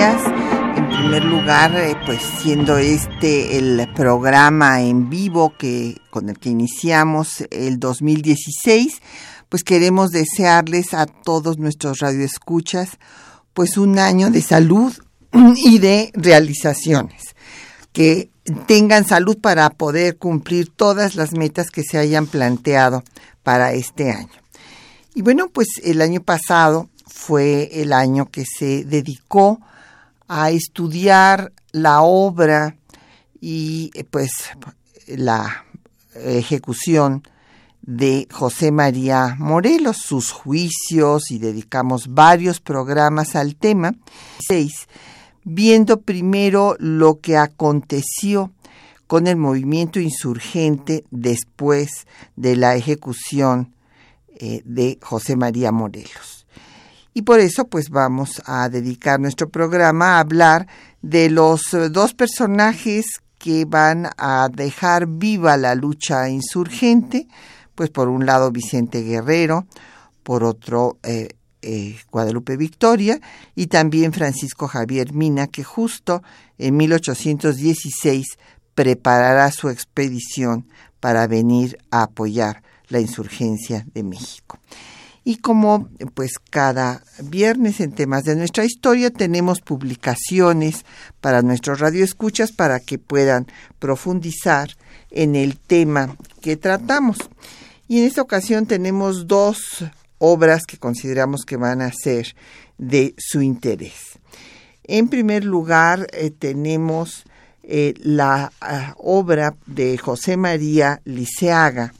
En primer lugar, eh, pues siendo este el programa en vivo que con el que iniciamos el 2016, pues queremos desearles a todos nuestros radioescuchas pues un año de salud y de realizaciones. Que tengan salud para poder cumplir todas las metas que se hayan planteado para este año. Y bueno, pues el año pasado fue el año que se dedicó a estudiar la obra y eh, pues la ejecución de José María Morelos, sus juicios y dedicamos varios programas al tema. Viendo primero lo que aconteció con el movimiento insurgente después de la ejecución eh, de José María Morelos. Y por eso pues vamos a dedicar nuestro programa a hablar de los eh, dos personajes que van a dejar viva la lucha insurgente, pues por un lado Vicente Guerrero, por otro eh, eh, Guadalupe Victoria y también Francisco Javier Mina, que justo en 1816 preparará su expedición para venir a apoyar la insurgencia de México. Y como pues cada viernes en temas de nuestra historia tenemos publicaciones para nuestros radioescuchas para que puedan profundizar en el tema que tratamos. Y en esta ocasión tenemos dos obras que consideramos que van a ser de su interés. En primer lugar, eh, tenemos eh, la ah, obra de José María Liceaga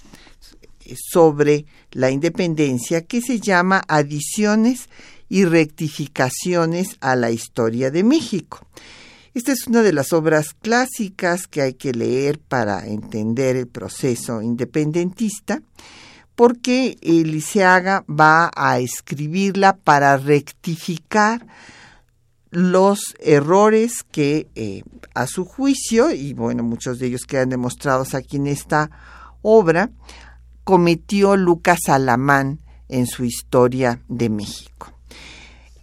eh, sobre la independencia que se llama Adiciones y rectificaciones a la historia de México. Esta es una de las obras clásicas que hay que leer para entender el proceso independentista, porque Eliseaga va a escribirla para rectificar los errores que eh, a su juicio, y bueno, muchos de ellos quedan demostrados aquí en esta obra, cometió Lucas Alamán en su historia de México.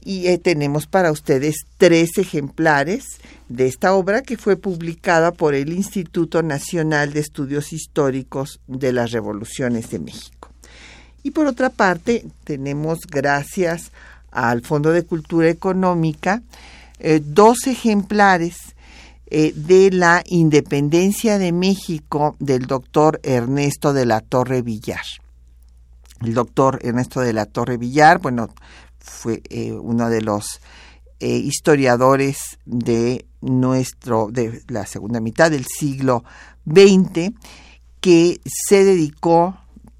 Y eh, tenemos para ustedes tres ejemplares de esta obra que fue publicada por el Instituto Nacional de Estudios Históricos de las Revoluciones de México. Y por otra parte, tenemos, gracias al Fondo de Cultura Económica, eh, dos ejemplares eh, de la independencia de México del doctor Ernesto de la Torre Villar. El doctor Ernesto de la Torre Villar, bueno, fue eh, uno de los eh, historiadores de nuestro, de la segunda mitad del siglo XX, que se dedicó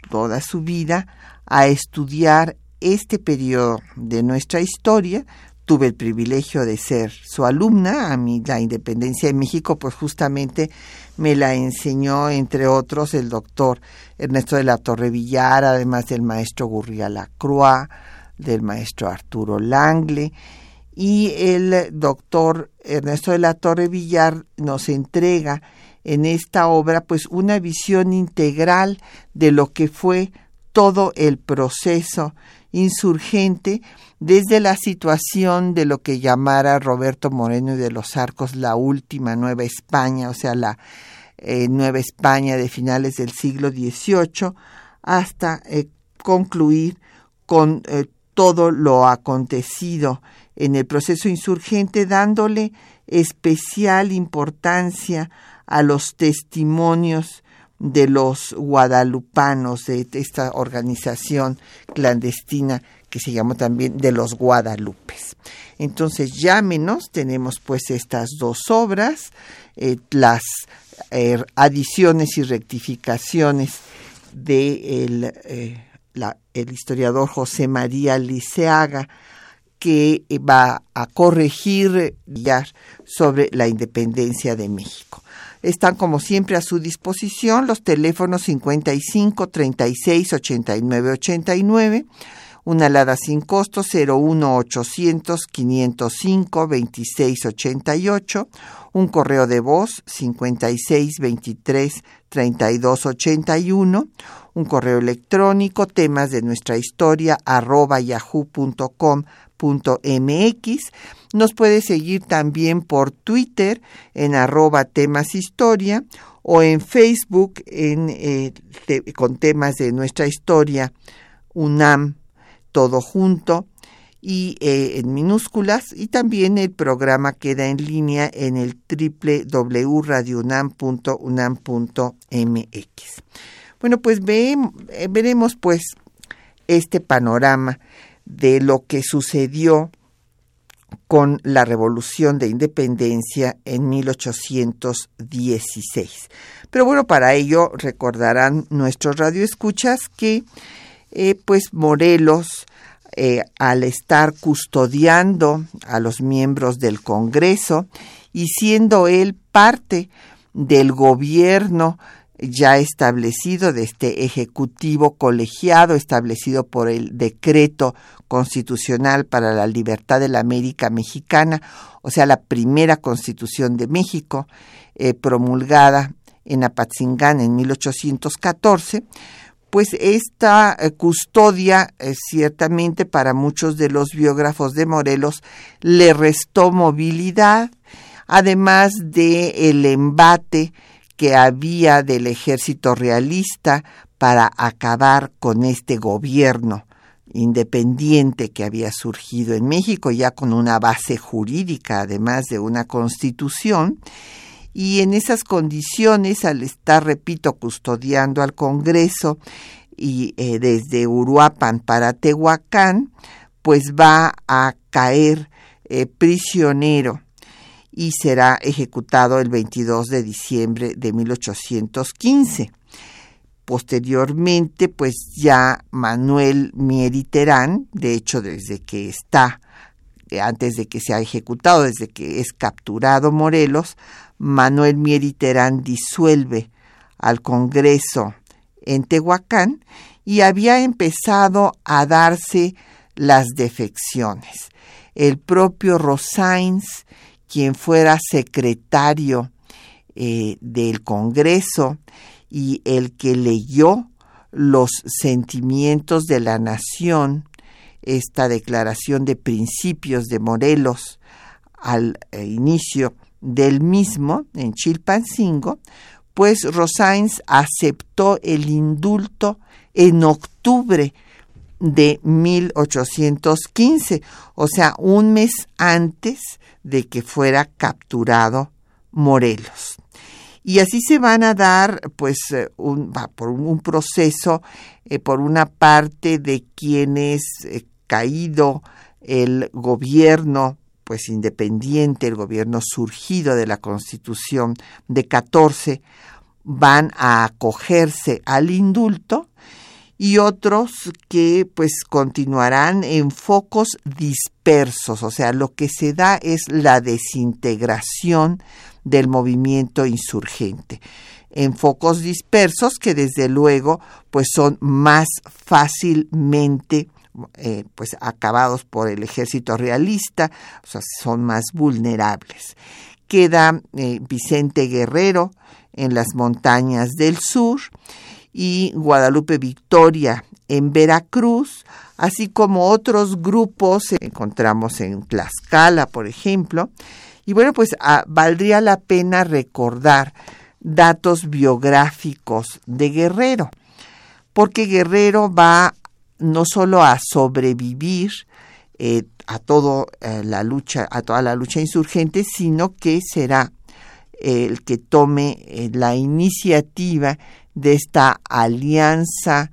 toda su vida a estudiar este periodo de nuestra historia, tuve el privilegio de ser su alumna. A mí la independencia de México, pues justamente me la enseñó, entre otros, el doctor Ernesto de la Torre Villar, además del maestro Gurria Lacroix, del maestro Arturo Langle. Y el doctor Ernesto de la Torre Villar nos entrega en esta obra pues una visión integral de lo que fue todo el proceso insurgente desde la situación de lo que llamara Roberto Moreno y de los Arcos la última Nueva España, o sea, la eh, Nueva España de finales del siglo XVIII, hasta eh, concluir con eh, todo lo acontecido en el proceso insurgente, dándole especial importancia a los testimonios de los guadalupanos de esta organización clandestina que se llama también de los Guadalupes. Entonces llámenos, tenemos pues estas dos obras, eh, las eh, adiciones y rectificaciones de eh, el historiador José María Liceaga, que va a corregir sobre la independencia de México. Están como siempre a su disposición los teléfonos 55 36 89 89, una alada sin costo 01 800 505 26 88, un correo de voz 56 23 32 81, un correo electrónico temas de nuestra historia arroba yahoo.com mx Nos puede seguir también por Twitter en arroba temas historia o en Facebook en, eh, con temas de nuestra historia UNAM todo junto y eh, en minúsculas y también el programa queda en línea en el www.radiounam.unam.mx. Bueno, pues ve, eh, veremos pues este panorama de lo que sucedió con la Revolución de Independencia en 1816. Pero bueno, para ello recordarán nuestros radioescuchas que eh, pues Morelos, eh, al estar custodiando a los miembros del Congreso y siendo él parte del gobierno ya establecido de este Ejecutivo colegiado establecido por el decreto constitucional para la libertad de la América Mexicana, o sea, la primera constitución de México, eh, promulgada en Apatzingán en 1814, pues esta eh, custodia eh, ciertamente para muchos de los biógrafos de Morelos le restó movilidad, además de el embate que había del ejército realista para acabar con este gobierno independiente que había surgido en México, ya con una base jurídica, además de una constitución, y en esas condiciones, al estar, repito, custodiando al Congreso y eh, desde Uruapan para Tehuacán, pues va a caer eh, prisionero y será ejecutado el 22 de diciembre de 1815. Posteriormente, pues ya Manuel Mieriterán, de hecho desde que está, eh, antes de que sea ejecutado, desde que es capturado Morelos, Manuel Mieriterán disuelve al Congreso en Tehuacán y había empezado a darse las defecciones. El propio Rosains, quien fuera secretario eh, del Congreso, y el que leyó los sentimientos de la nación, esta declaración de principios de Morelos al eh, inicio del mismo en Chilpancingo, pues Rosains aceptó el indulto en octubre de 1815, o sea, un mes antes de que fuera capturado Morelos. Y así se van a dar, pues, eh, un, por un, proceso, eh, por una parte de quienes eh, caído el gobierno, pues independiente, el gobierno surgido de la Constitución de 14, van a acogerse al indulto y otros que pues continuarán en focos dispersos, o sea, lo que se da es la desintegración del movimiento insurgente. En focos dispersos que desde luego pues son más fácilmente eh, pues acabados por el ejército realista, o sea, son más vulnerables. Queda eh, Vicente Guerrero en las montañas del sur y Guadalupe Victoria en Veracruz, así como otros grupos encontramos en Tlaxcala, por ejemplo, y bueno, pues ah, valdría la pena recordar datos biográficos de Guerrero, porque Guerrero va no solo a sobrevivir eh, a toda eh, la lucha, a toda la lucha insurgente, sino que será el que tome eh, la iniciativa de esta alianza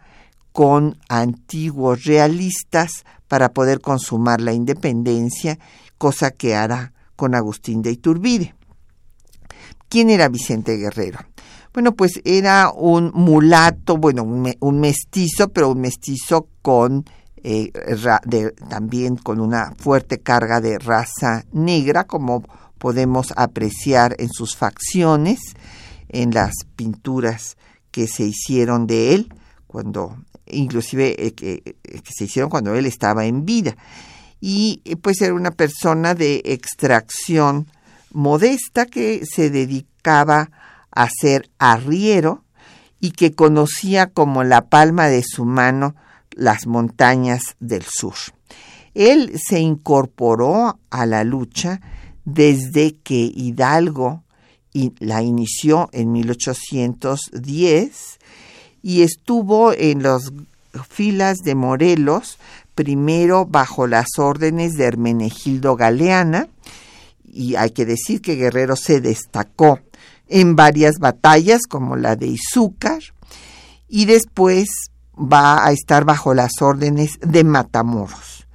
con antiguos realistas para poder consumar la independencia, cosa que hará con Agustín de Iturbide. ¿Quién era Vicente Guerrero? Bueno, pues era un mulato, bueno, un, mestizo, pero un mestizo con eh, también con una fuerte carga de raza negra, como podemos apreciar en sus facciones, en las pinturas que se hicieron de él, cuando inclusive eh, que, que, se hicieron cuando él estaba en vida. Y pues era una persona de extracción modesta que se dedicaba a ser arriero y que conocía como la palma de su mano las montañas del sur. Él se incorporó a la lucha desde que Hidalgo la inició en 1810 y estuvo en las filas de Morelos, primero bajo las órdenes de Hermenegildo Galeana, y hay que decir que Guerrero se destacó en varias batallas como la de Izúcar y después va a estar bajo las órdenes de Matamoros.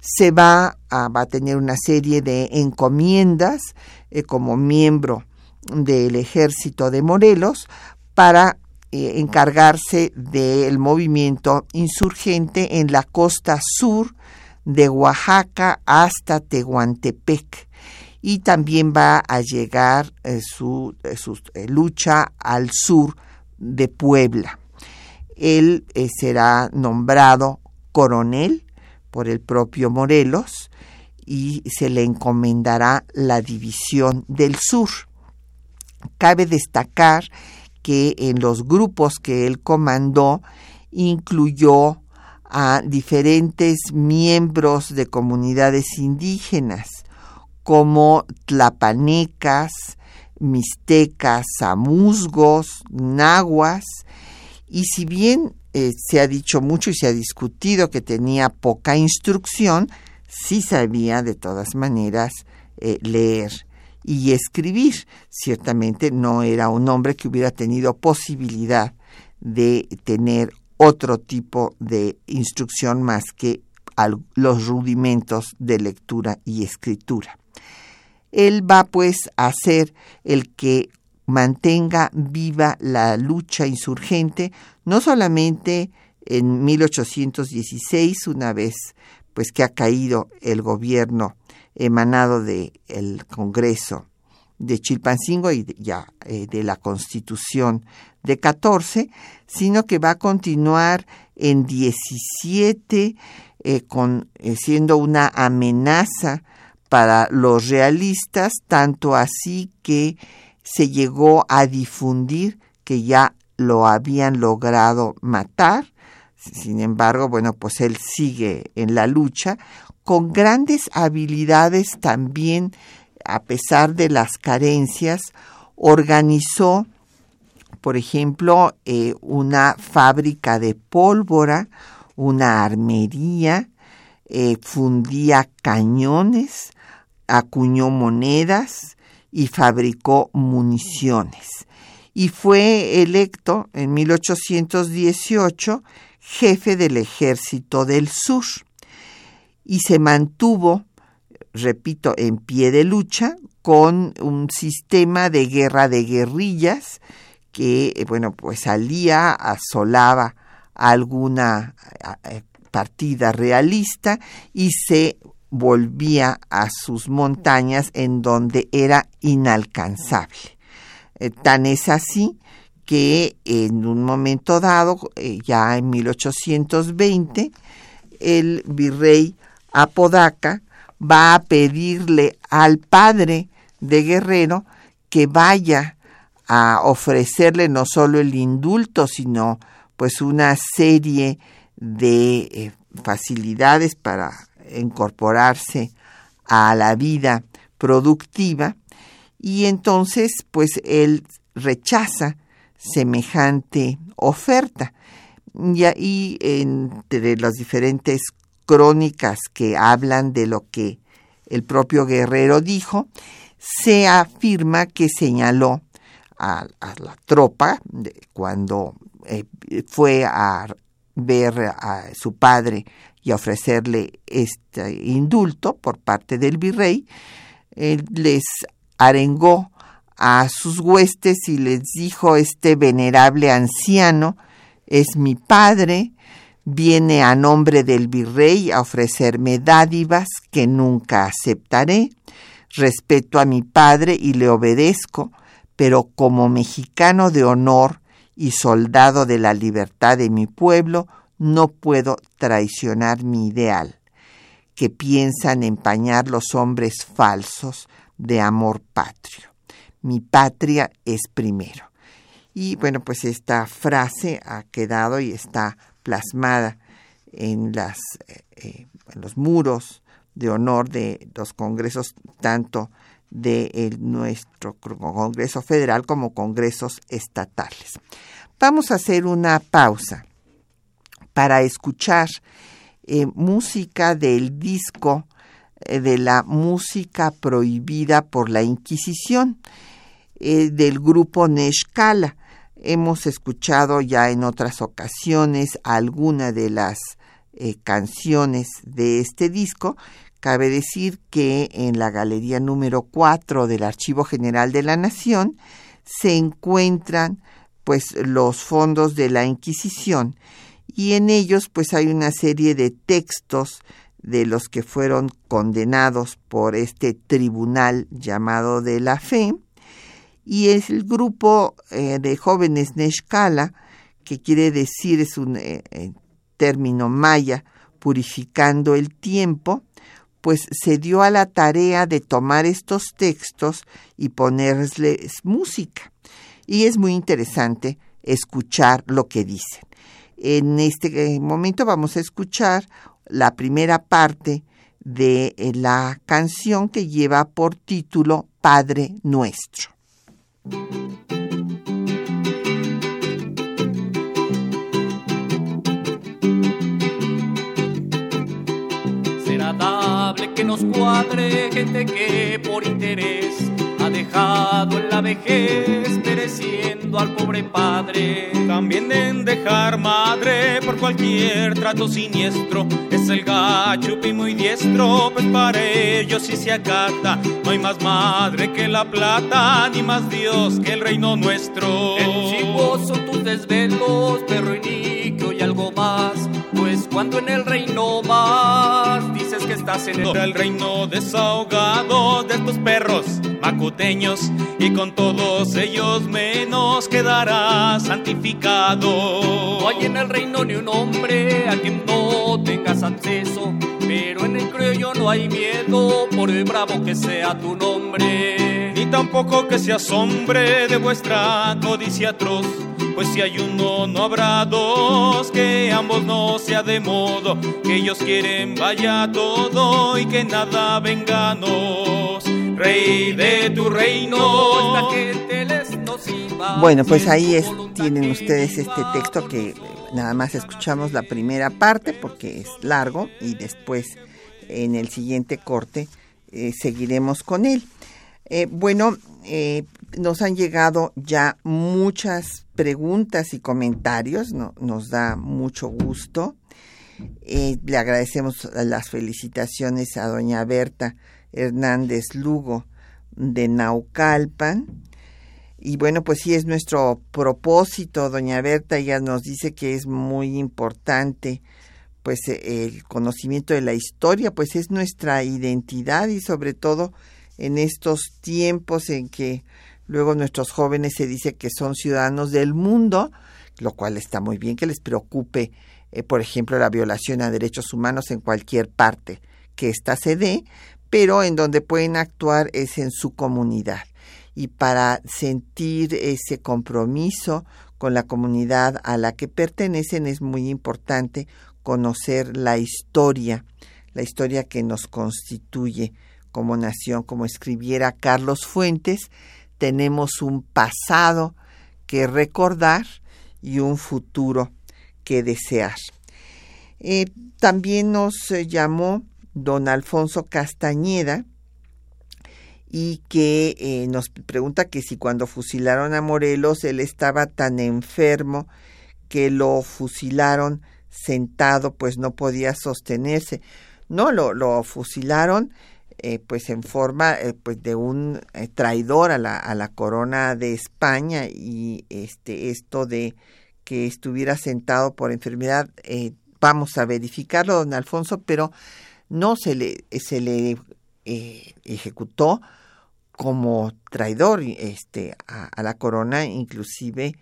Se va a, va a tener una serie de encomiendas eh, como miembro del ejército de Morelos para eh, encargarse del movimiento insurgente en la costa sur de Oaxaca hasta Tehuantepec y también va a llegar eh, su, eh, eh, lucha al sur de Puebla. Él será nombrado coronel por el propio Morelos y se le encomendará la división del sur. Cabe destacar que en los grupos que él comandó incluyó a diferentes miembros de comunidades indígenas, como tlapanecas, mixtecas, amuzgos, nahuas, y si bien eh, se ha dicho mucho y se ha discutido que tenía poca instrucción, sí sabía de todas maneras eh, leer y escribir. Ciertamente no era un hombre que hubiera tenido posibilidad de tener otro tipo de instrucción más que los rudimentos de lectura y escritura. Él va pues a ser el que mantenga viva la lucha insurgente, no solamente en 1816, una vez pues que ha caído el gobierno emanado del Congreso de Chilpancingo y ya eh, de la Constitución de 14, sino que va a continuar en 17 eh, eh, siendo una amenaza para los realistas, tanto así que se llegó a difundir que ya lo habían logrado matar. Sin embargo, bueno, pues él sigue en la lucha con grandes habilidades también, a pesar de las carencias, organizó, por ejemplo, eh, una fábrica de pólvora, una armería, eh, fundía cañones, acuñó monedas y fabricó municiones. Y fue electo en 1818 jefe del ejército del sur y se mantuvo, repito, en pie de lucha con un sistema de guerra de guerrillas que, bueno, pues salía, asolaba alguna eh, partida realista y se volvía a sus montañas en donde era inalcanzable. Eh, tan es así que en un momento dado, eh, ya en 1820, el virrey Apodaca va a pedirle al padre de Guerrero que vaya a ofrecerle no solo el indulto, sino pues una serie de eh, facilidades para incorporarse a la vida productiva y entonces pues él rechaza semejante oferta. Y ahí entre las diferentes crónicas que hablan de lo que el propio guerrero dijo, se afirma que señaló a, la tropa cuando eh, fue a ver a su padre y ofrecerle este indulto por parte del virrey, les arengó a sus huestes y les dijo este venerable anciano, es mi padre, viene a nombre del virrey a ofrecerme dádivas que nunca aceptaré, respeto a mi padre y le obedezco, pero como mexicano de honor y soldado de la libertad de mi pueblo, no puedo traicionar mi ideal, que piensan empañar los hombres falsos de amor patrio. Mi patria es primero. Y bueno, pues esta frase ha quedado y está plasmada en, las, eh, en los muros de honor de los congresos, tanto de nuestro Congreso Federal como congresos estatales. Vamos a hacer una pausa para escuchar eh, música del disco eh, de la música prohibida por la Inquisición del grupo Neshkala. Hemos escuchado ya en otras ocasiones alguna de las eh, canciones de este disco. Cabe decir que en la galería número 4 del Archivo General de la Nación se encuentran pues los fondos de la Inquisición y en ellos pues hay una serie de textos de los que fueron condenados por este tribunal llamado de la fe y es el grupo eh, de jóvenes Neshkala, que quiere decir, es un eh, eh, término maya, purificando el tiempo, pues se dio a la tarea de tomar estos textos y ponerles música. Y es muy interesante escuchar lo que dicen. En este momento vamos a escuchar la primera parte de la canción que lleva por título Padre Nuestro. Será dable que nos cuadre gente que por interés dejado en la vejez pereciendo al pobre padre. También en dejar madre por cualquier trato siniestro. Es el gacho muy diestro, pues para ellos si se acata. No hay más madre que la plata, ni más Dios que el reino nuestro. El son tus desvelos, perro iniquio y algo más. Cuando en el reino vas, dices que estás en el, el reino desahogado de estos perros macuteños y con todos ellos menos quedará santificado. No hay en el reino ni un hombre a quien no tengas acceso, pero en el criollo no hay miedo por el bravo que sea tu nombre. Ni tampoco que se asombre de vuestra codicia atroz. Pues si hay uno, no habrá dos, que ambos no sea de modo, que ellos quieren vaya todo y que nada venganos rey de tu reino. Bueno, pues ahí tienen ustedes este texto que nada más escuchamos la primera parte porque es largo y después en el siguiente corte eh, seguiremos con él. Eh, bueno, eh, nos han llegado ya muchas preguntas y comentarios, nos da mucho gusto. le agradecemos las felicitaciones a doña Berta Hernández Lugo de Naucalpan. Y bueno, pues sí es nuestro propósito, doña Berta ya nos dice que es muy importante pues el conocimiento de la historia, pues es nuestra identidad y sobre todo en estos tiempos en que luego nuestros jóvenes se dice que son ciudadanos del mundo, lo cual está muy bien que les preocupe, eh, por ejemplo, la violación a derechos humanos en cualquier parte que ésta se dé, pero en donde pueden actuar es en su comunidad. Y para sentir ese compromiso con la comunidad a la que pertenecen es muy importante conocer la historia, la historia que nos constituye como nación, como escribiera Carlos Fuentes, tenemos un pasado que recordar y un futuro que desear. Eh, también nos eh, llamó don Alfonso Castañeda, y que eh, nos pregunta que si cuando fusilaron a Morelos él estaba tan enfermo que lo fusilaron sentado, pues no podía sostenerse. No, lo, lo fusilaron eh, pues en forma eh, pues de un eh, traidor a la, a la corona de España y este esto de que estuviera sentado por enfermedad vamos a verificarlo don Alfonso pero no se le se le ejecutó como traidor este a, a la corona. Inclusive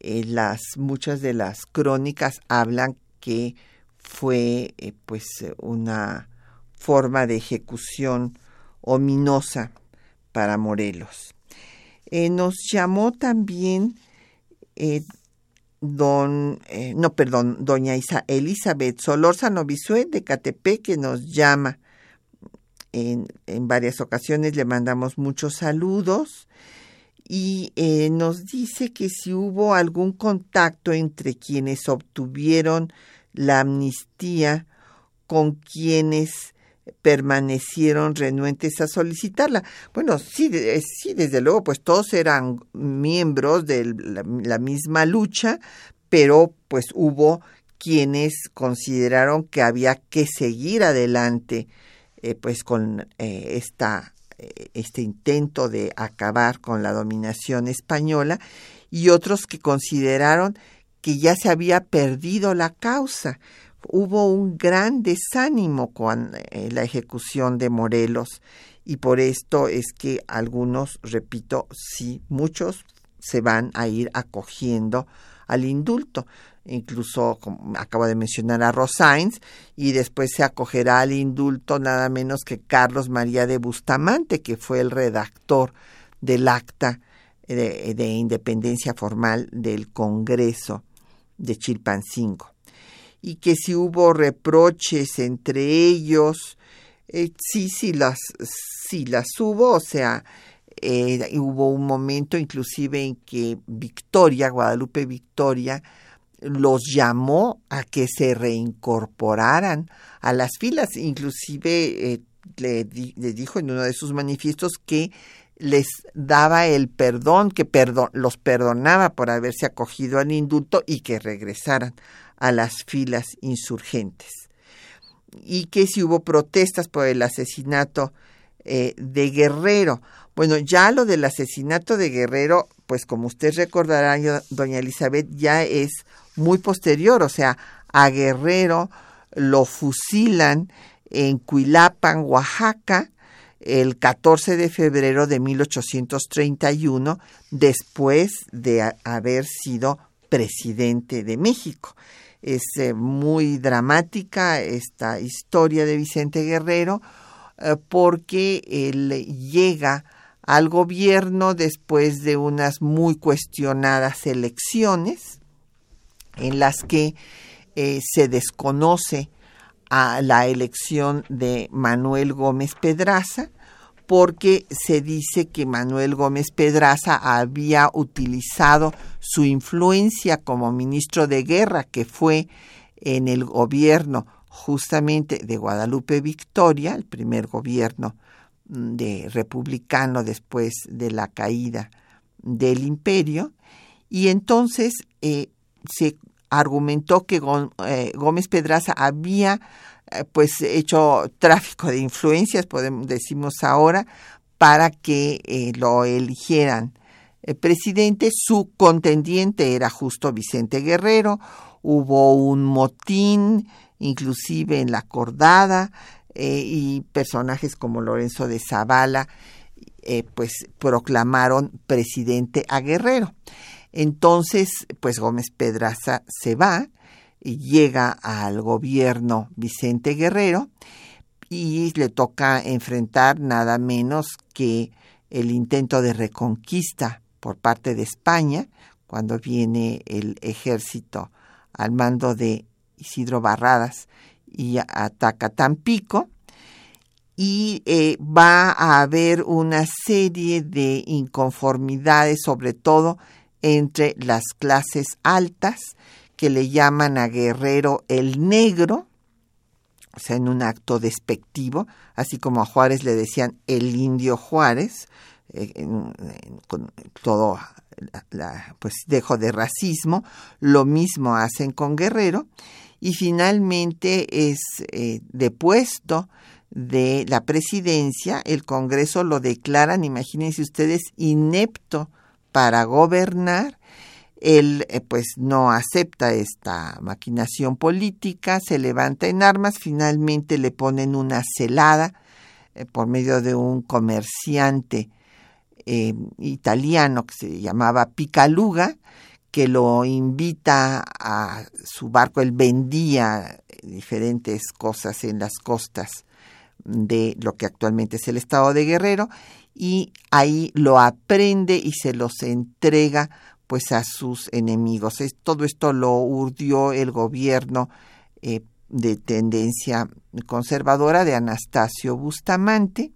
las muchas de las crónicas hablan que fue pues una forma de ejecución ominosa para Morelos. Eh, nos llamó también eh, don, eh, no, perdón, doña Isa, Elizabeth Solórzano Bisué de Catepec, que nos llama en, en, varias ocasiones, le mandamos muchos saludos y nos dice que si hubo algún contacto entre quienes obtuvieron la amnistía con quienes permanecieron renuentes a solicitarla. Bueno, sí, sí, desde luego, pues todos eran miembros de la, misma lucha, pero pues hubo quienes consideraron que había que seguir adelante eh, pues con eh, esta, eh, este intento de acabar con la dominación española y otros que consideraron que ya se había perdido la causa hubo un gran desánimo con eh, la ejecución de Morelos y por esto es que algunos, repito, sí, muchos se van a ir acogiendo al indulto. Incluso, como acabo de mencionar a Rosains, y después se acogerá al indulto nada menos que Carlos María de Bustamante, que fue el redactor del acta de, de independencia formal del Congreso de Chilpancingo y que si hubo reproches entre ellos, eh, sí, sí las, sí las hubo, o sea, eh, hubo un momento inclusive en que Victoria, Guadalupe Victoria, los llamó a que se reincorporaran a las filas, inclusive eh, le, le, dijo en uno de sus manifiestos que les daba el perdón, que los perdonaba por haberse acogido al indulto y que regresaran a las filas insurgentes. Y que si hubo protestas por el asesinato eh, de Guerrero. Bueno, ya lo del asesinato de Guerrero, pues como usted recordará, doña Elizabeth, ya es muy posterior, o sea, a Guerrero lo fusilan en Cuilapan, Oaxaca, el 14 de febrero de 1831, después de haber sido presidente de México. Es eh, muy dramática esta historia de Vicente Guerrero eh, porque él llega al gobierno después de unas muy cuestionadas elecciones en las que eh, se desconoce a la elección de Manuel Gómez Pedraza, porque se dice que Manuel Gómez Pedraza había utilizado su influencia como ministro de guerra, que fue en el gobierno justamente de Guadalupe Victoria, el primer gobierno mm, de republicano después de la caída del imperio, y entonces eh, se argumentó que eh, Gómez Pedraza había pues hecho tráfico de influencias, podemos, decimos ahora, para que eh, lo eligieran el presidente. Su contendiente era justo Vicente Guerrero. Hubo un motín, inclusive en la cordada, eh, y personajes como Lorenzo de Zavala, pues proclamaron presidente a Guerrero. Entonces, pues Gómez Pedraza se va llega al gobierno Vicente Guerrero y le toca enfrentar nada menos que el intento de reconquista por parte de España, cuando viene el ejército al mando de Isidro Barradas y ataca Tampico, y eh, va a haber una serie de inconformidades, sobre todo entre las clases altas, que le llaman a Guerrero el negro, o sea, en un acto despectivo, así como a Juárez le decían el indio Juárez, eh, con todo pues dejo de racismo, lo mismo hacen con Guerrero, y finalmente es eh, depuesto de la presidencia, el Congreso lo declaran, imagínense ustedes, inepto para gobernar. Él eh, pues no acepta esta maquinación política, se levanta en armas, finalmente le ponen una celada eh, por medio de un comerciante eh, italiano que se llamaba Picaluga, que lo invita a su barco, él vendía diferentes cosas en las costas de lo que actualmente es el estado de Guerrero y ahí lo aprende y se los entrega pues a sus enemigos. todo esto lo urdió el gobierno eh, de tendencia conservadora de Anastasio Bustamante.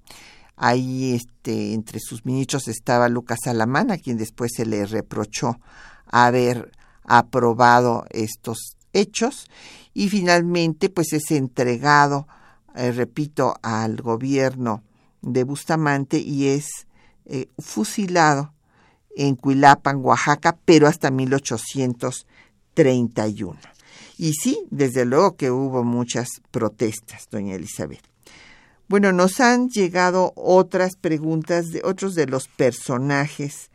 Ahí este, entre sus ministros estaba Lucas Alamán, a quien después se le reprochó haber aprobado estos hechos y finalmente pues es entregado eh, repito, al gobierno de Bustamante y es eh, fusilado en Cuilapan, Oaxaca, pero hasta 1831. Y sí, desde luego que hubo muchas protestas, doña Elizabeth. Bueno, nos han llegado otras preguntas de otros de los personajes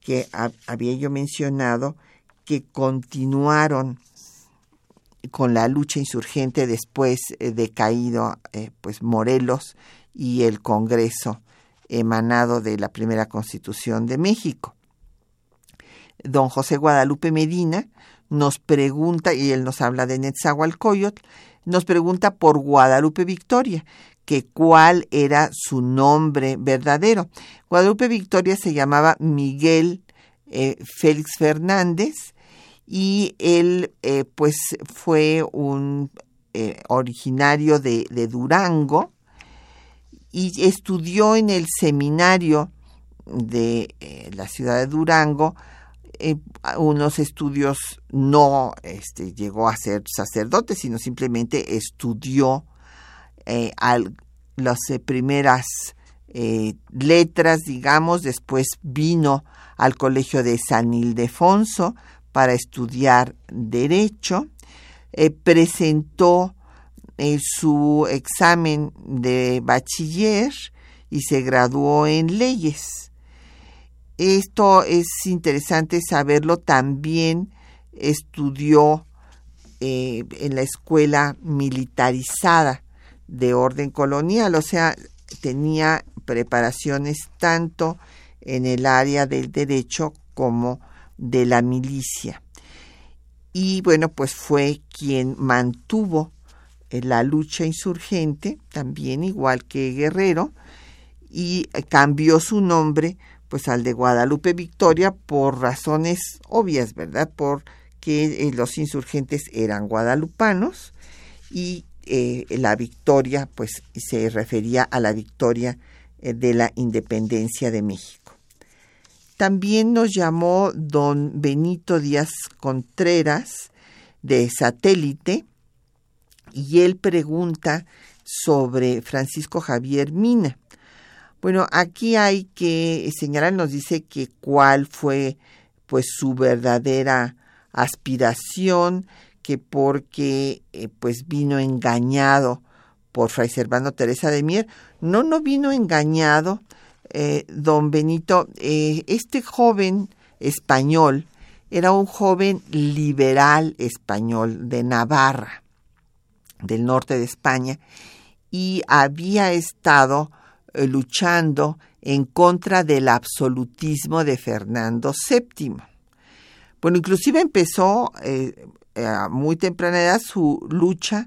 que había yo mencionado que continuaron con la lucha insurgente después eh, de caído eh, pues Morelos y el Congreso emanado de la primera Constitución de México. Don José Guadalupe Medina nos pregunta, y él nos habla de Netzahualcoyotl, nos pregunta por Guadalupe Victoria, que cuál era su nombre verdadero. Guadalupe Victoria se llamaba Miguel eh, Félix Fernández y él eh, pues fue un eh, originario de, Durango y estudió en el seminario de eh, la ciudad de Durango unos estudios no este, llegó a ser sacerdote sino simplemente estudió las primeras letras digamos después vino al colegio de San Ildefonso para estudiar derecho, eh, presentó eh, su examen de bachiller y se graduó en leyes. Esto es interesante saberlo. También estudió eh, en la escuela militarizada de orden colonial, o sea, tenía preparaciones tanto en el área del derecho como de la milicia. Y bueno, pues fue quien mantuvo eh, la lucha insurgente, también igual que Guerrero, y eh, cambió su nombre pues al de Guadalupe Victoria por razones obvias, ¿verdad? Porque eh, los insurgentes eran guadalupanos y la victoria pues se refería a la victoria de la independencia de México. También nos llamó don Benito Díaz Contreras de Satélite y él pregunta sobre Francisco Javier Mina. Bueno, aquí hay que señalar, nos dice que cuál fue pues su verdadera aspiración, que porque eh, pues vino engañado por Fray Servando Teresa de Mier. No, no vino engañado, eh, don Benito, eh, este joven español era un joven liberal español de Navarra, del norte de España, y había estado luchando en contra del absolutismo de Fernando VII. Bueno, inclusive empezó a muy temprana edad su lucha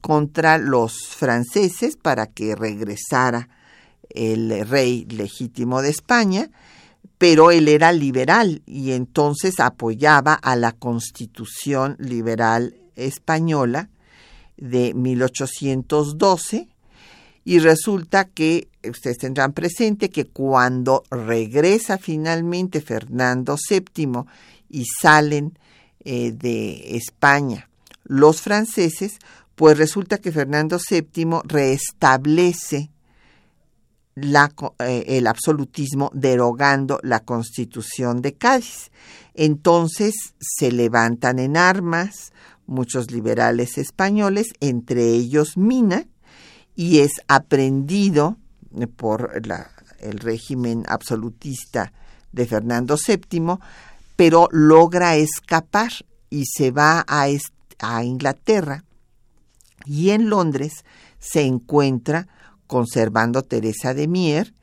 contra los franceses para que regresara el rey legítimo de España, pero él era liberal y entonces apoyaba a la constitución liberal española de 1812 y resulta que ustedes tendrán presente que cuando regresa finalmente Fernando VII y salen eh, de España los franceses, pues resulta que Fernando VII restablece eh, el absolutismo derogando la constitución de Cádiz. Entonces se levantan en armas muchos liberales españoles, entre ellos Mina, y es aprendido por el régimen absolutista de Fernando VII, pero logra escapar y se va a, a Inglaterra y en Londres se encuentra conservando Teresa de Mier,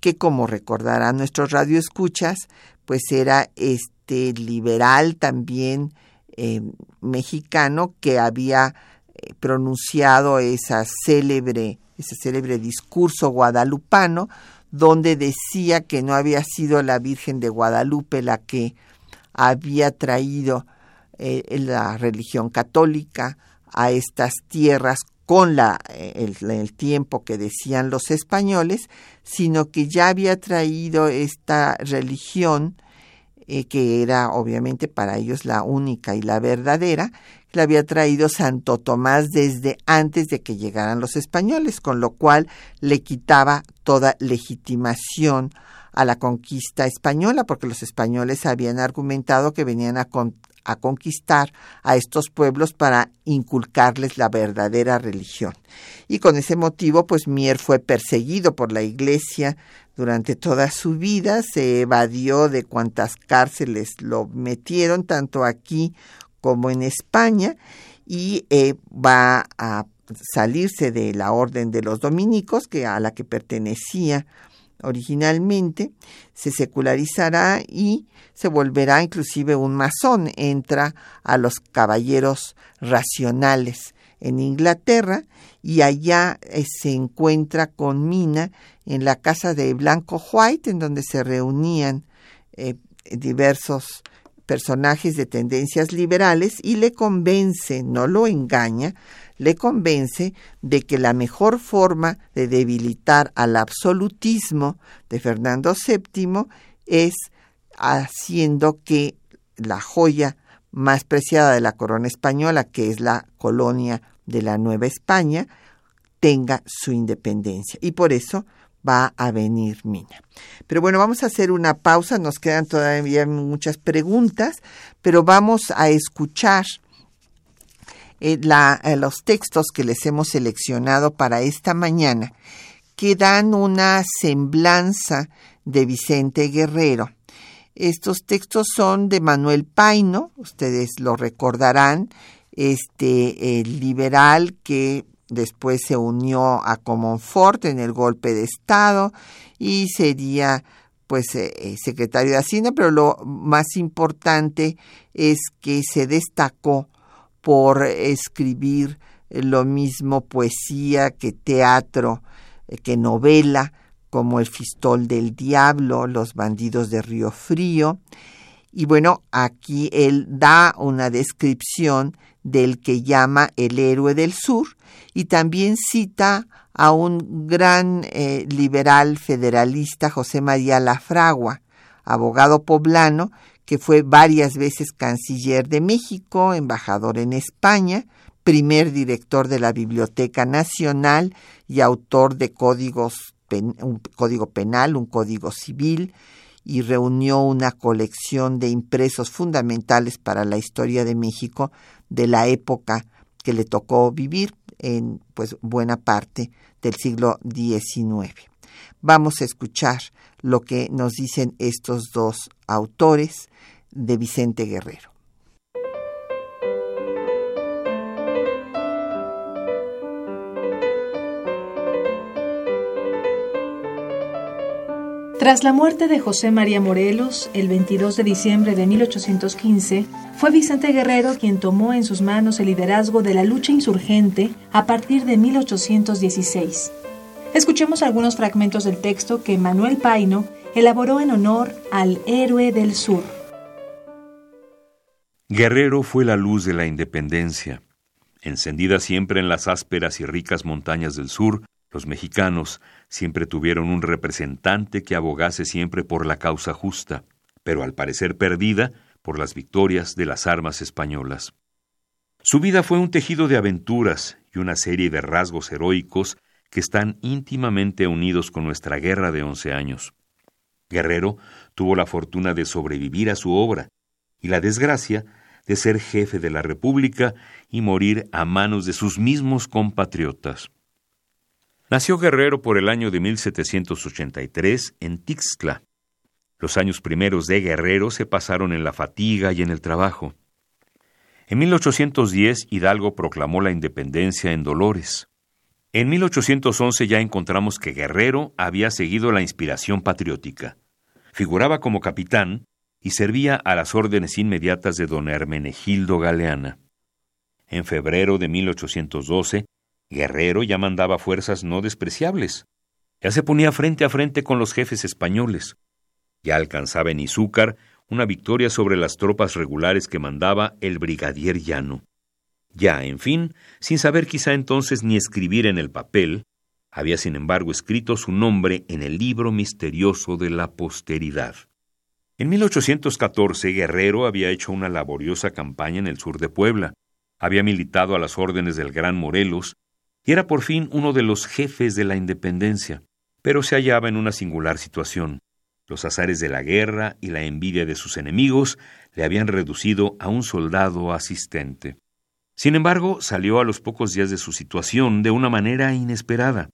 que como recordarán nuestros radioescuchas, pues era este liberal también eh, mexicano que había eh, pronunciado esa célebre, ese célebre discurso guadalupano, donde decía que no había sido la Virgen de Guadalupe la que había traído eh, la religión católica a estas tierras con la, el, tiempo que decían los españoles, sino que ya había traído esta religión, eh, que era obviamente para ellos la única y la verdadera, la había traído Santo Tomás desde antes de que llegaran los españoles, con lo cual le quitaba toda legitimación a la conquista española, porque los españoles habían argumentado que venían a, a conquistar a estos pueblos para inculcarles la verdadera religión. Y con ese motivo, pues Mier fue perseguido por la iglesia durante toda su vida, se evadió de cuantas cárceles lo metieron, tanto aquí como en España, y eh, va a salirse de la orden de los dominicos, que a la que pertenecía originalmente, se secularizará y se volverá inclusive un masón, entra a los caballeros racionales en Inglaterra y allá eh, se encuentra con Mina en la casa de Blanco White, en donde se reunían eh, diversos personajes de tendencias liberales y le convence, no lo engaña, le convence de que la mejor forma de debilitar al absolutismo de Fernando VII es haciendo que la joya más preciada de la corona española, que es la colonia de la Nueva España, tenga su independencia. Y por eso va a venir Mina. Pero bueno, vamos a hacer una pausa, nos quedan todavía muchas preguntas, pero vamos a escuchar eh, eh, los textos que les hemos seleccionado para esta mañana, que dan una semblanza de Vicente Guerrero. Estos textos son de Manuel Paino, ustedes lo recordarán, este el liberal que después se unió a Comonfort en el golpe de Estado y sería pues eh, secretario de Hacienda, pero lo más importante es que se destacó por escribir lo mismo poesía que teatro, eh, que novela, como El Fistol del Diablo, Los Bandidos de Río Frío. Y bueno, aquí él da una descripción del que llama el héroe del sur y también cita a un gran eh, liberal federalista, José María Lafragua, abogado poblano, que fue varias veces canciller de México, embajador en España, primer director de la Biblioteca Nacional y autor de códigos, un código penal, un código civil, y reunió una colección de impresos fundamentales para la historia de México de la época que le tocó vivir en pues buena parte del siglo XIX. Vamos a escuchar lo que nos dicen estos dos autores de Vicente Guerrero. Tras la muerte de José María Morelos, el 22 de diciembre de 1815, fue Vicente Guerrero quien tomó en sus manos el liderazgo de la lucha insurgente a partir de 1816. Escuchemos algunos fragmentos del texto que Manuel Paino elaboró en honor al héroe del sur. Guerrero fue la luz de la independencia. Encendida siempre en las ásperas y ricas montañas del sur, los mexicanos siempre tuvieron un representante que abogase siempre por la causa justa, pero al parecer perdida por las victorias de las armas españolas. Su vida fue un tejido de aventuras y una serie de rasgos heroicos que están íntimamente unidos con nuestra guerra de once años. Guerrero tuvo la fortuna de sobrevivir a su obra y la desgracia de ser jefe de la República y morir a manos de sus mismos compatriotas. Nació Guerrero por el año de 1783 en Tixtla. Los años primeros de Guerrero se pasaron en la fatiga y en el trabajo. En 1810 Hidalgo proclamó la independencia en Dolores. En 1811 ya encontramos que Guerrero había seguido la inspiración patriótica. Figuraba como capitán y servía a las órdenes inmediatas de don Hermenegildo Galeana. En febrero de 1812, Guerrero ya mandaba fuerzas no despreciables. Ya se ponía frente a frente con los jefes españoles. Ya alcanzaba en Izúcar una victoria sobre las tropas regulares que mandaba el brigadier Llano. Ya, en fin, sin saber quizá entonces ni escribir en el papel, había sin embargo escrito su nombre en el libro misterioso de la posteridad. En 1814 Guerrero había hecho una laboriosa campaña en el sur de Puebla, había militado a las órdenes del Gran Morelos y era por fin uno de los jefes de la independencia, pero se hallaba en una singular situación. Los azares de la guerra y la envidia de sus enemigos le habían reducido a un soldado asistente. Sin embargo, salió a los pocos días de su situación de una manera inesperada.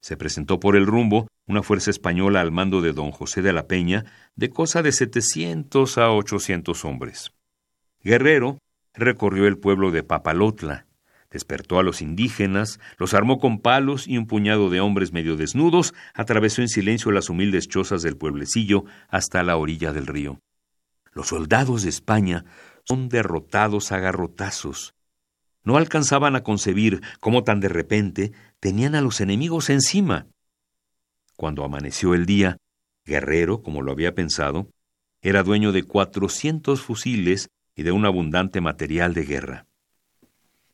Se presentó por el rumbo una fuerza española al mando de don José de la Peña de cosa de setecientos a ochocientos hombres. Guerrero recorrió el pueblo de Papalotla, Despertó a los indígenas, los armó con palos y un puñado de hombres medio desnudos atravesó en silencio las humildes chozas del pueblecillo hasta la orilla del río. Los soldados de España son derrotados a garrotazos. No alcanzaban a concebir cómo tan de repente tenían a los enemigos encima. Cuando amaneció el día, Guerrero, como lo había pensado, era dueño de cuatrocientos fusiles y de un abundante material de guerra.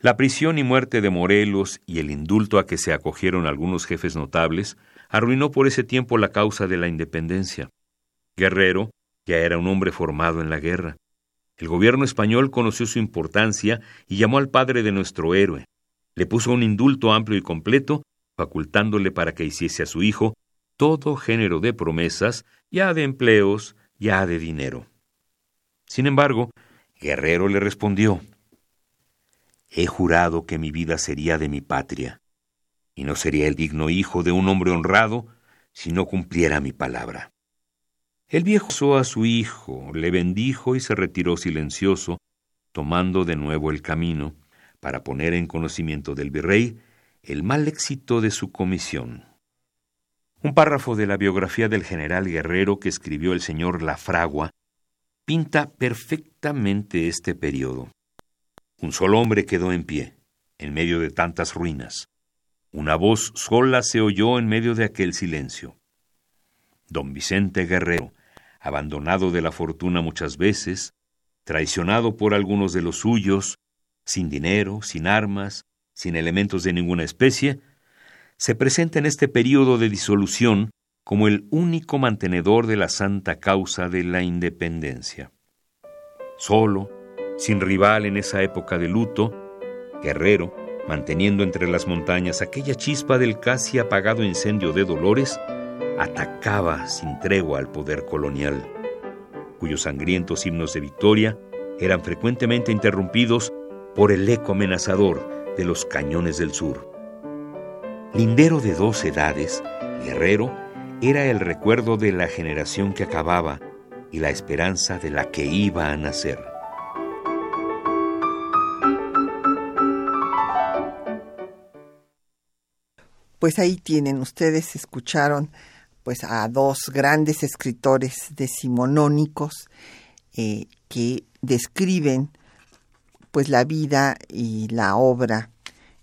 La prisión y muerte de Morelos y el indulto a que se acogieron algunos jefes notables arruinó por ese tiempo la causa de la independencia. Guerrero ya era un hombre formado en la guerra. El gobierno español conoció su importancia y llamó al padre de nuestro héroe. Le puso un indulto amplio y completo, facultándole para que hiciese a su hijo todo género de promesas, ya de empleos, ya de dinero. Sin embargo, Guerrero le respondió He jurado que mi vida sería de mi patria, y no sería el digno hijo de un hombre honrado si no cumpliera mi palabra. El viejo usó a su hijo, le bendijo y se retiró silencioso, tomando de nuevo el camino, para poner en conocimiento del virrey el mal éxito de su comisión. Un párrafo de la biografía del general guerrero que escribió el señor Lafragua pinta perfectamente este periodo. Un solo hombre quedó en pie, en medio de tantas ruinas. Una voz sola se oyó en medio de aquel silencio. Don Vicente Guerrero, abandonado de la fortuna muchas veces, traicionado por algunos de los suyos, sin dinero, sin armas, sin elementos de ninguna especie, se presenta en este período de disolución como el único mantenedor de la santa causa de la independencia. Solo, sin rival en esa época de luto, guerrero, manteniendo entre las montañas aquella chispa del casi apagado incendio de Dolores, atacaba sin tregua al poder colonial, cuyos sangrientos himnos de victoria eran frecuentemente interrumpidos por el eco amenazador de los cañones del sur. Lindero de dos edades, Guerrero era el recuerdo de la generación que acababa y la esperanza de la que iba a nacer. Pues ahí tienen, ustedes escucharon pues a dos grandes escritores decimonónicos eh, que describen pues la vida y la obra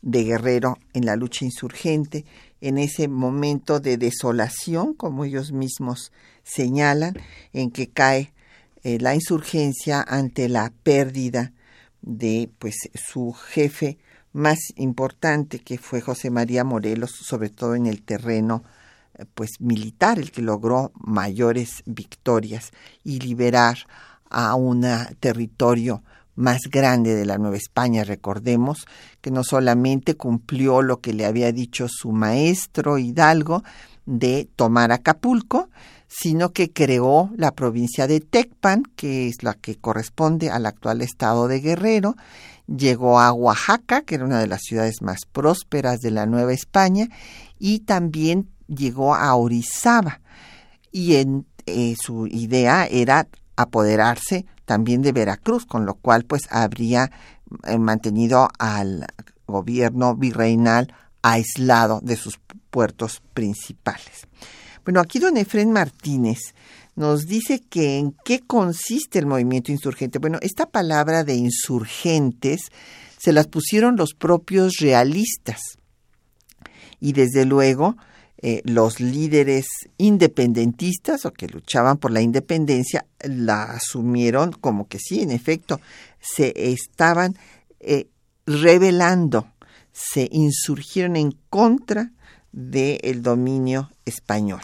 de Guerrero en la lucha insurgente, en ese momento de desolación, como ellos mismos señalan, en que cae eh, la insurgencia ante la pérdida de pues su jefe más importante que fue José María Morelos, sobre todo en el terreno eh, pues militar, el que logró mayores victorias y liberar a un territorio más grande de la Nueva España. Recordemos que no solamente cumplió lo que le había dicho su maestro Hidalgo de tomar Acapulco, sino que creó la provincia de Tecpan, que es la que corresponde al actual estado de Guerrero, llegó a Oaxaca, que era una de las ciudades más prósperas de la Nueva España, y también llegó a Orizaba. Y en, eh, su idea era apoderarse también de Veracruz, con lo cual pues habría eh, mantenido al gobierno virreinal aislado de sus puertos principales. Bueno, aquí don Efren Martínez nos dice que en qué consiste el movimiento insurgente. Bueno, esta palabra de insurgentes se las pusieron los propios realistas y desde luego eh, los líderes independentistas o que luchaban por la independencia la asumieron como que sí, en efecto, se estaban eh, rebelando, se insurgieron en contra del dominio español.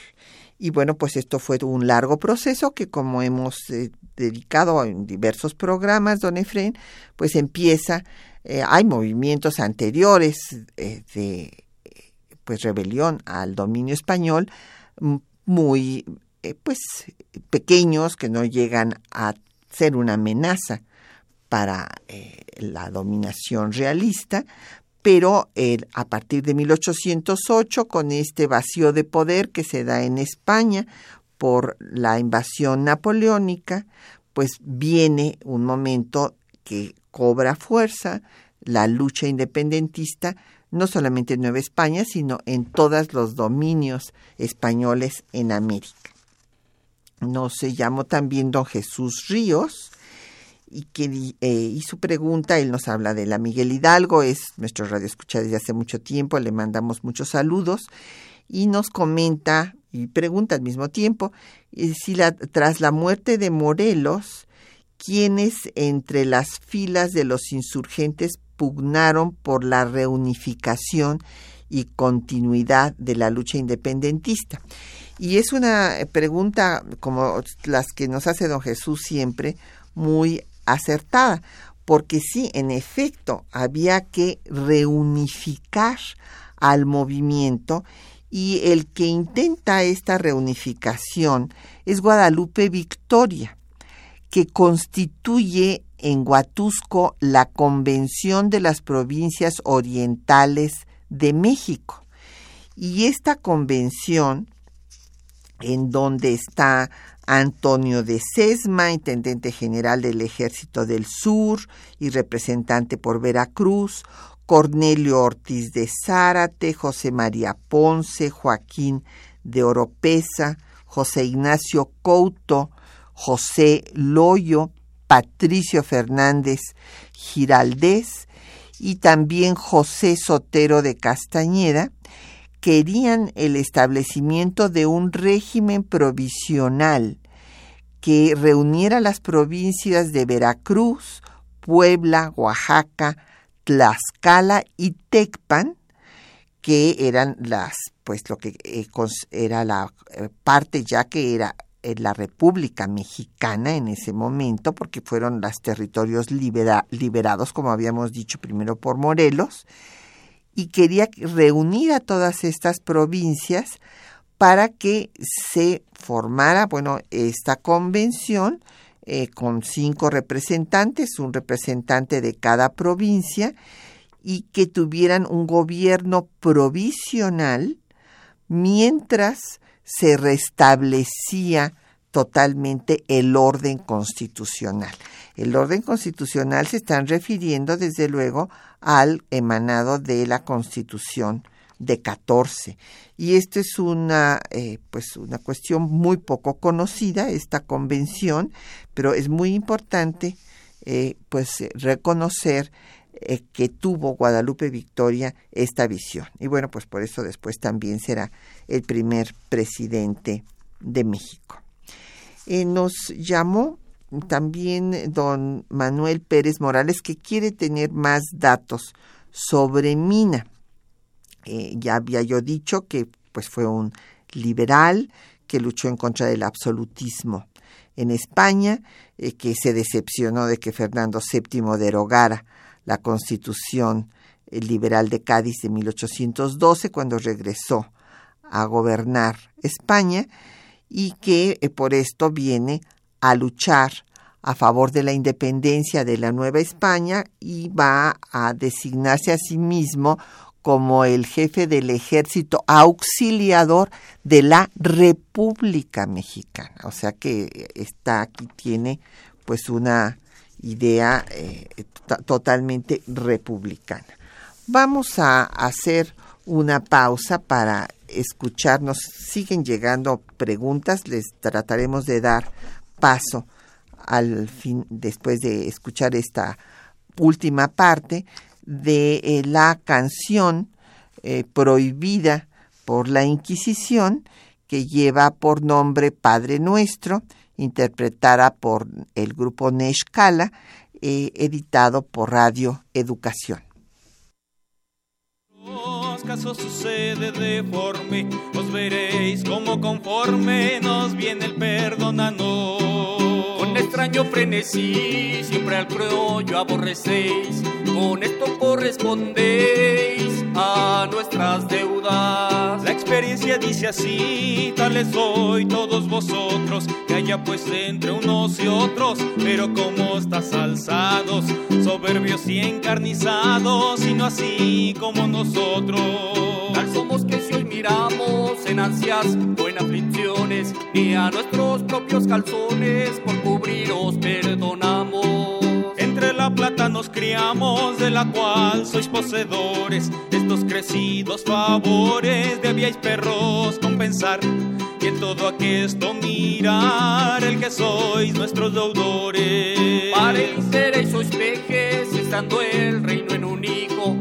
Y bueno, pues esto fue un largo proceso que como hemos eh, dedicado en diversos programas, don Efren, pues empieza, eh, hay movimientos anteriores eh, de pues rebelión al dominio español muy pues pequeños que no llegan a ser una amenaza para la dominación realista, pero a partir de 1808, con este vacío de poder que se da en España por la invasión napoleónica, pues viene un momento que cobra fuerza la lucha independentista, no solamente en Nueva España, sino en todos los dominios españoles en América. No se llamó también don Jesús Ríos, y que eh, su pregunta, él nos habla de la Miguel Hidalgo, es nuestro radio escucha desde hace mucho tiempo, le mandamos muchos saludos y nos comenta y pregunta al mismo tiempo eh, si la, tras la muerte de Morelos, quienes entre las filas de los insurgentes pugnaron por la reunificación y continuidad de la lucha independentista. Y es una pregunta como las que nos hace don Jesús siempre, muy acertada, porque sí, en efecto, había que reunificar al movimiento y el que intenta esta reunificación es Guadalupe Victoria, que constituye en Huatusco la Convención de las Provincias Orientales de México. Y esta convención, en donde está Antonio de Sesma, intendente general del Ejército del Sur y representante por Veracruz, Cornelio Ortiz de Zárate, José María Ponce, Joaquín de Oropesa, José Ignacio Couto, José Loyo, Patricio Fernández Giraldés y también José Sotero de Castañeda, querían el establecimiento de un régimen provisional que reuniera las provincias de Veracruz, Puebla, Oaxaca, Tlaxcala y Tecpan, que eran las, pues lo que eh, era la eh, parte ya que era eh, la República Mexicana en ese momento, porque fueron los territorios liberados, como habíamos dicho primero por Morelos, y quería reunir a todas estas provincias para que se formara, bueno, esta convención eh, con cinco representantes, un representante de cada provincia, y que tuvieran un gobierno provisional mientras se restablecía totalmente el orden constitucional. El orden constitucional se están refiriendo, desde luego, al emanado de la Constitución de 14. Y esto es una, eh, pues una cuestión muy poco conocida, esta convención, pero es muy importante eh, pues reconocer eh, que tuvo Guadalupe Victoria esta visión. Y bueno, pues por eso después también será el primer presidente de México. Nos llamó también don Manuel Pérez Morales, que quiere tener más datos sobre Mina. Eh, ya había yo dicho que pues fue un liberal que luchó en contra del absolutismo en España, eh, que se decepcionó de que Fernando VII derogara la constitución eh, liberal de Cádiz de 1812 cuando regresó a gobernar España y que eh, por esto viene a luchar a favor de la independencia de la Nueva España y va a designarse a sí mismo como el jefe del ejército auxiliador de la República Mexicana. O sea que está aquí, tiene pues una idea eh, totalmente republicana. Vamos a hacer una pausa para escucharnos. Siguen llegando preguntas, les trataremos de dar paso al fin, después de escuchar esta última parte de eh, la canción eh, prohibida por la Inquisición que lleva por nombre Padre Nuestro, interpretada por el grupo Neshkala, eh, editado por Radio Educación. Caso sucede deforme, os veréis como conforme nos viene el perdonando extraño frenesí, siempre al criollo aborrecéis, con esto correspondéis a nuestras deudas. La experiencia dice así, tales soy todos vosotros, que haya pues entre unos y otros, pero como estás alzados, soberbios y encarnizados, sino así como nosotros. Tal somos que si hoy miramos en ansias o en aflicciones, ni a nuestros propios calzones por cubriros perdonamos. Plata nos criamos, de la cual sois poseedores, estos crecidos favores debíais perros compensar. Y en todo aquesto mirar el que sois nuestros deudores. Para el interés sois estando el reino en un hijo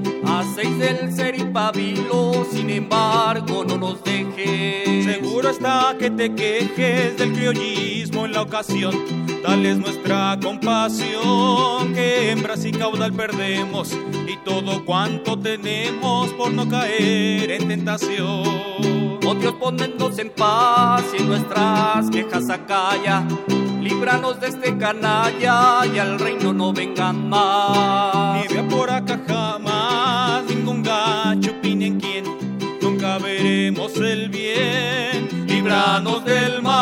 Del ser impabilo, sin embargo no nos dejes. Seguro está que te quejes del criollismo en la ocasión. Tal es nuestra compasión que hembras y caudal perdemos y todo cuanto tenemos por no caer en tentación. Oh Dios, ponednos en paz y en nuestras quejas acalla. Líbranos de este canalla y al reino no vengan más. Ni de por acá jamás ningún gacho opine en quien nunca veremos el bien. Líbranos del mal.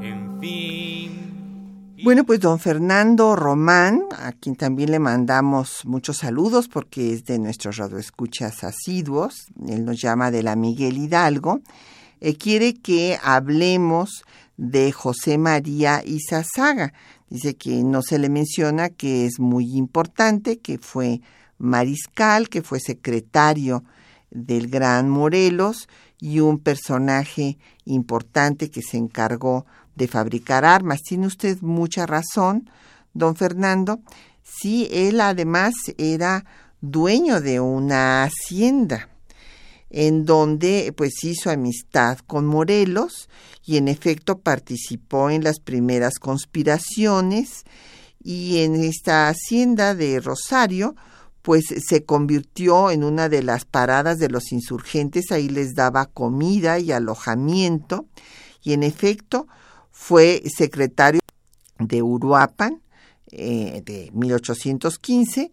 En fin. Bueno, pues don Fernando Román, a quien también le mandamos muchos saludos porque es de nuestros radioescuchas asiduos, él nos llama de la Miguel Hidalgo eh, quiere que hablemos de José María Izazaga. Dice que no se le menciona que es muy importante, que fue mariscal, que fue secretario del Gran Morelos y un personaje importante que se encargó de fabricar armas. Tiene usted mucha razón, don Fernando. Sí, él además era dueño de una hacienda en donde pues hizo amistad con Morelos y en efecto participó en las primeras conspiraciones y en esta hacienda de Rosario pues se convirtió en una de las paradas de los insurgentes, ahí les daba comida y alojamiento y en efecto fue secretario de Uruapan eh, de 1815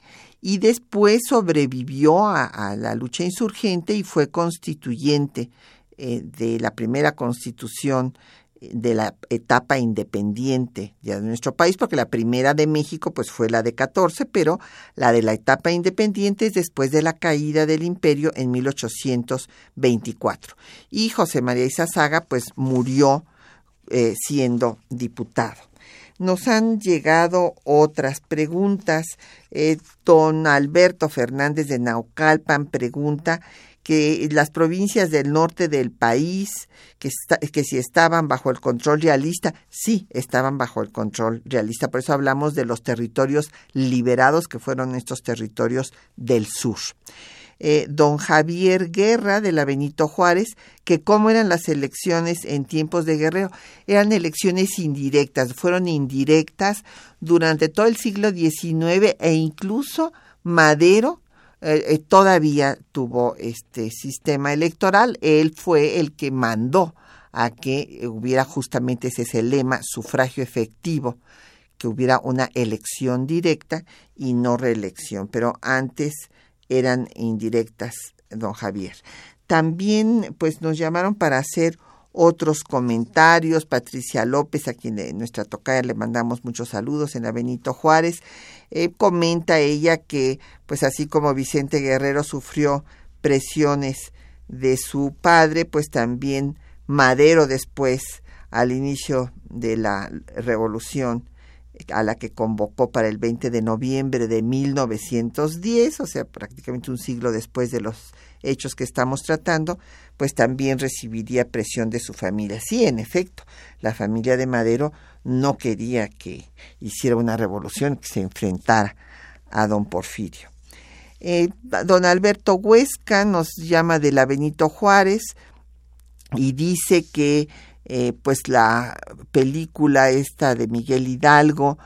y después sobrevivió a, la lucha insurgente y fue constituyente eh, de la primera constitución eh, de la etapa independiente de nuestro país, porque la primera de México pues fue la de 14, pero la de la etapa independiente es después de la caída del imperio en 1824. Y José María Izazaga pues murió eh, siendo diputado. Nos han llegado otras preguntas. Eh, don Alberto Fernández de Naucalpan pregunta que las provincias del norte del país, que, que si estaban bajo el control realista, sí estaban bajo el control realista. Por eso hablamos de los territorios liberados, que fueron estos territorios del sur. Eh, don Javier Guerra de la Benito Juárez, que cómo eran las elecciones en tiempos de Guerrero. Eran elecciones indirectas, fueron indirectas durante todo el siglo XIX e incluso Madero eh, eh, todavía tuvo este sistema electoral. Él fue el que mandó a que hubiera justamente ese lema, sufragio efectivo, que hubiera una elección directa y no reelección. Pero antes eran indirectas don Javier. También pues nos llamaron para hacer otros comentarios. Patricia López, a quien nuestra tocaya le mandamos muchos saludos en la Benito Juárez, eh, comenta ella que, pues así como Vicente Guerrero sufrió presiones de su padre, pues también Madero después, al inicio de la revolución, a la que convocó para el 20 de noviembre de 1910, o sea, prácticamente un siglo después de los hechos que estamos tratando, pues también recibiría presión de su familia. Sí, en efecto, la familia de Madero no quería que hiciera una revolución que se enfrentara a don Porfirio. Eh, don Alberto Huesca nos llama de la Benito Juárez y dice que eh, pues la película esta de Miguel Hidalgo,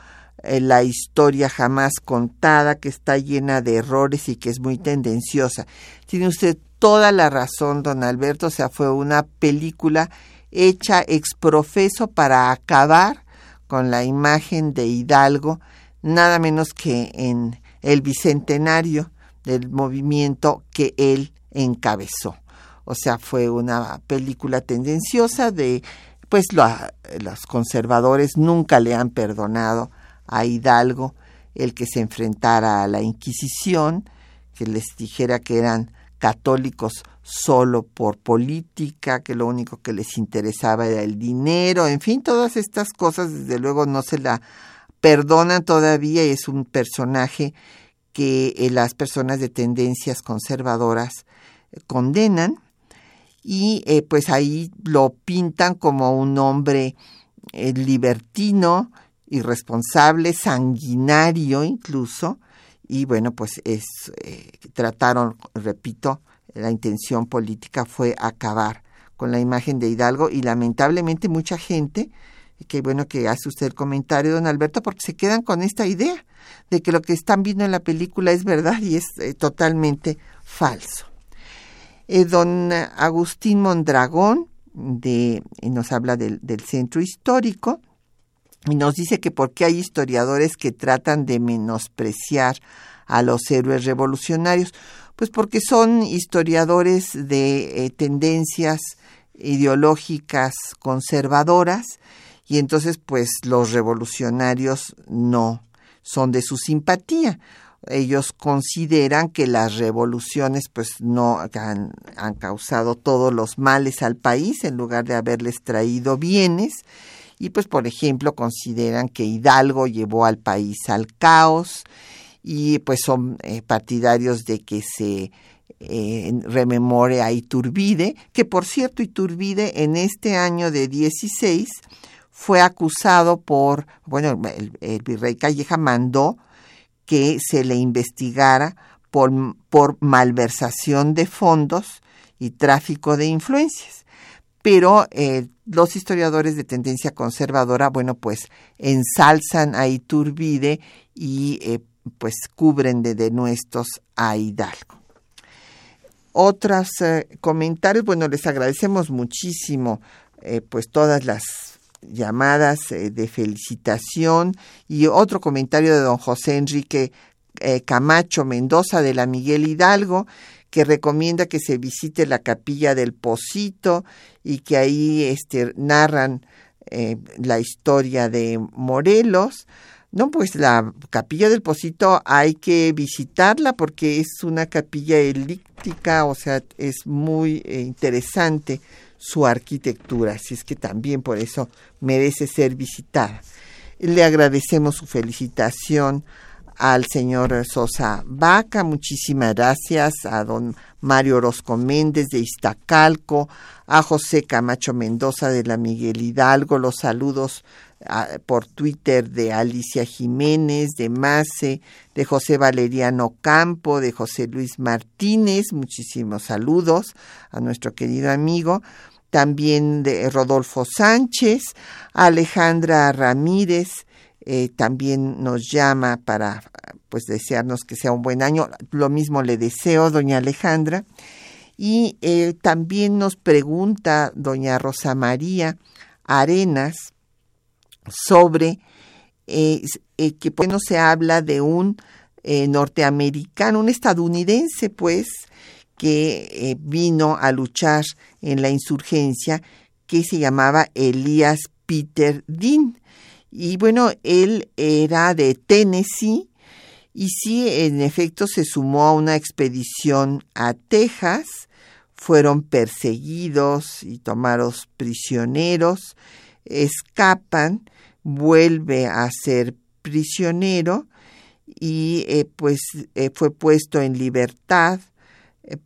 eh, la historia jamás contada, que está llena de errores y que es muy tendenciosa. Tiene usted toda la razón, don Alberto, o sea, fue una película hecha exprofeso para acabar con la imagen de Hidalgo, nada menos que en el bicentenario del movimiento que él encabezó o sea, fue una película tendenciosa de, pues los conservadores nunca le han perdonado a Hidalgo el que se enfrentara a la Inquisición, que les dijera que eran católicos solo por política, que lo único que les interesaba era el dinero, en fin, todas estas cosas desde luego no se la perdonan todavía y es un personaje que eh, las personas de tendencias conservadoras condenan y eh, pues ahí lo pintan como un hombre eh, libertino, irresponsable, sanguinario incluso, y bueno, pues es, eh, trataron, repito, la intención política fue acabar con la imagen de Hidalgo y lamentablemente mucha gente, que bueno que hace usted el comentario, don Alberto, porque se quedan con esta idea de que lo que están viendo en la película es verdad y es totalmente falso. Eh, don Agustín Mondragón de, nos habla del, centro histórico y nos dice que por qué hay historiadores que tratan de menospreciar a los héroes revolucionarios. Pues porque son historiadores de eh, tendencias ideológicas conservadoras y entonces pues los revolucionarios no son de su simpatía ellos consideran que las revoluciones pues no han, han, causado todos los males al país en lugar de haberles traído bienes. Y pues por ejemplo consideran que Hidalgo llevó al país al caos y pues son eh, partidarios de que se eh, rememore a Iturbide, que por cierto Iturbide en este año de 16 fue acusado por, bueno, el, el virrey Calleja mandó que se le investigara por, por malversación de fondos y tráfico de influencias. Pero eh, los historiadores de tendencia conservadora, bueno, pues ensalzan a Iturbide y eh, pues cubren de denuestos a Hidalgo. Otros eh, comentarios, bueno, les agradecemos muchísimo pues todas las llamadas eh, de felicitación y otro comentario de don José Enrique eh, Camacho Mendoza de la Miguel Hidalgo que recomienda que se visite la capilla del Pocito y que ahí este, narran eh, la historia de Morelos. No, pues la capilla del Pocito hay que visitarla porque es una capilla elíptica, o sea, es muy interesante su arquitectura, así es que también por eso merece ser visitada. Le agradecemos su felicitación al señor Sosa Vaca, muchísimas gracias a don Mario Orozco Méndez de Iztacalco, a José Camacho Mendoza de la Miguel Hidalgo, los saludos ah, por Twitter de Alicia Jiménez, de Mace, de José Valeriano Campo, de José Luis Martínez, muchísimos saludos a nuestro querido amigo también de Rodolfo Sánchez, Alejandra Ramírez, eh, también nos llama para pues desearnos que sea un buen año. Lo mismo le deseo, doña Alejandra. Y eh, también nos pregunta doña Rosa María Arenas sobre eh, que por qué no se habla de un norteamericano, un estadounidense, pues, que eh, vino a luchar en la insurgencia que se llamaba Elías Peter Dean. Y bueno, él era de Tennessee y sí, en efecto, se sumó a una expedición a Texas, fueron perseguidos y tomados prisioneros, escapan, vuelve a ser prisionero y eh, pues eh, fue puesto en libertad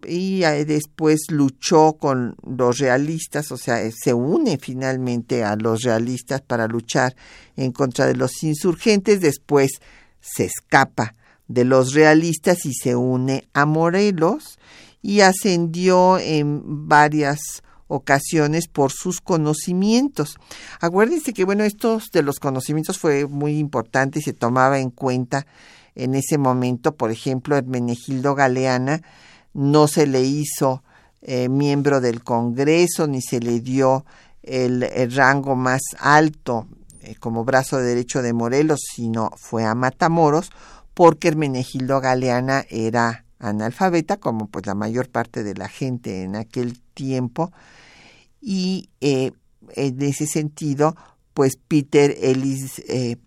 y después luchó con los realistas, o sea, se une finalmente a los realistas para luchar en contra de los insurgentes, después se escapa de los realistas y se une a Morelos y ascendió en varias ocasiones por sus conocimientos. Acuérdense que, bueno, estos de los conocimientos fue muy importante y se tomaba en cuenta en ese momento, por ejemplo, Hermenegildo Galeana no se le hizo eh, miembro del Congreso ni se le dio el, rango más alto eh, como brazo derecho de Morelos, sino fue a Matamoros, porque Hermenegildo Galeana era analfabeta, como pues la mayor parte de la gente en aquel tiempo, y eh, en ese sentido, pues Peter Ellis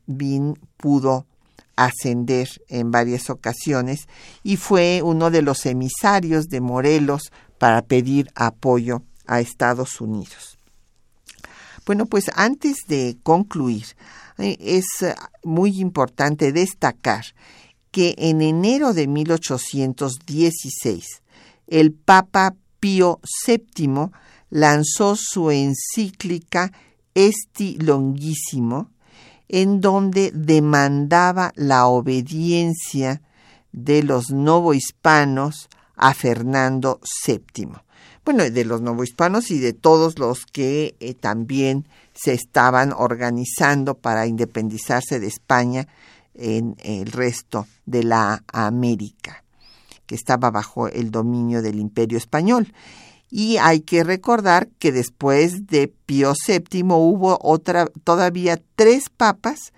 Bean pudo ascender en varias ocasiones y fue uno de los emisarios de Morelos para pedir apoyo a Estados Unidos. Bueno, pues antes de concluir, eh, es muy importante destacar que en enero de 1816 el Papa Pío VII lanzó su encíclica Esti Longuísimo, en donde demandaba la obediencia de los novohispanos a Fernando VII. Bueno, de los novohispanos y de todos los que eh, también se estaban organizando para independizarse de España en el resto de la América, que estaba bajo el dominio del imperio español. Y hay que recordar que después de Pío VII hubo otra, todavía tres papas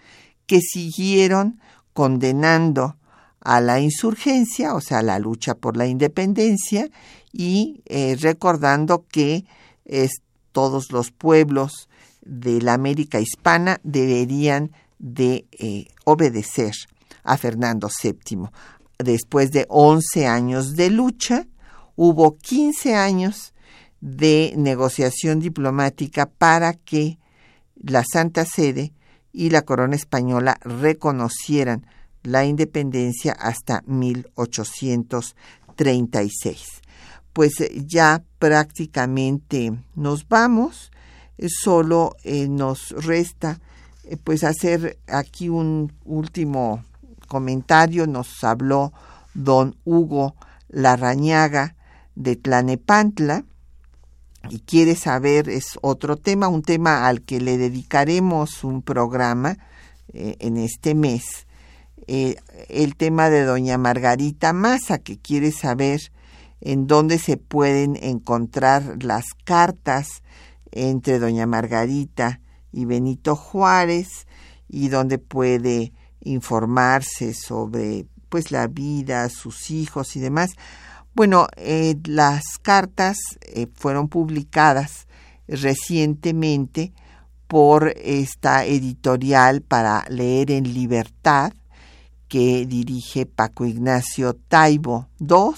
que siguieron condenando a la insurgencia, o sea, la lucha por la independencia, y eh, recordando que todos los pueblos de la América hispana deberían de eh, obedecer a Fernando VII. Después de 11 años de lucha, hubo 15 años de negociación diplomática para que la Santa Sede y la corona española reconocieran la independencia hasta 1836. Pues eh, ya prácticamente nos vamos, solo eh, nos resta eh, pues hacer aquí un último comentario. Nos habló don Hugo Larrañaga de Tlanepantla y quiere saber, es otro tema, un tema al que le dedicaremos un programa eh, en este mes. Eh, el tema de doña Margarita Massa, que quiere saber en dónde se pueden encontrar las cartas entre doña Margarita y Benito Juárez y donde puede informarse sobre pues la vida, sus hijos y demás. Bueno, eh, las cartas eh, fueron publicadas recientemente por esta editorial para leer en libertad que dirige Paco Ignacio Taibo II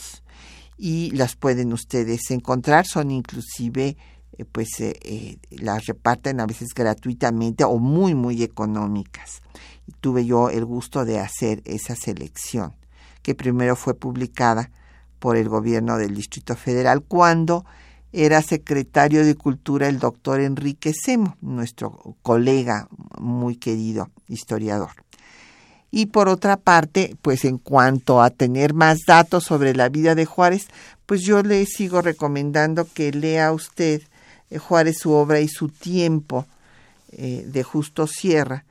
y las pueden ustedes encontrar, son inclusive eh, pues eh, las reparten a veces gratuitamente o muy, muy económicas. Tuve yo el gusto de hacer esa selección, que primero fue publicada por el gobierno del Distrito Federal cuando era secretario de Cultura el doctor Enrique Semo, nuestro colega muy querido historiador. Y por otra parte, pues en cuanto a tener más datos sobre la vida de Juárez, pues yo le sigo recomendando que lea usted eh, Juárez su obra y su tiempo eh, de Justo Sierra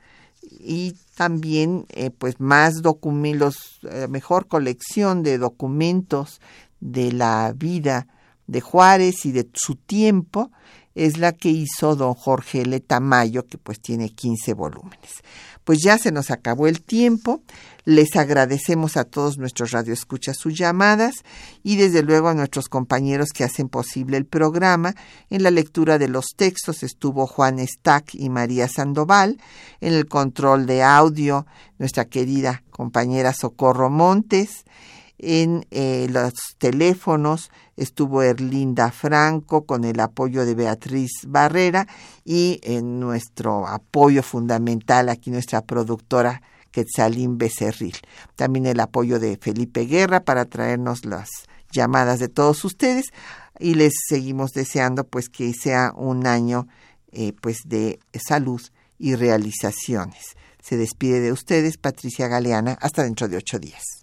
y también eh, pues más documentos, mejor colección de documentos de la vida de Juárez y de su tiempo es la que hizo don Jorge L. Tamayo, que pues tiene 15 volúmenes. Pues ya se nos acabó el tiempo. Les agradecemos a todos nuestros radioescuchas sus llamadas y desde luego a nuestros compañeros que hacen posible el programa. En la lectura de los textos estuvo Juan Stack y María Sandoval. En el control de audio, nuestra querida compañera Socorro Montes. En eh, los teléfonos estuvo Erlinda Franco con el apoyo de Beatriz Barrera y en nuestro apoyo fundamental aquí nuestra productora Quetzalín Becerril. También el apoyo de Felipe Guerra para traernos las llamadas de todos ustedes y les seguimos deseando pues que sea un año eh, pues de salud y realizaciones. Se despide de ustedes Patricia Galeana hasta dentro de ocho días.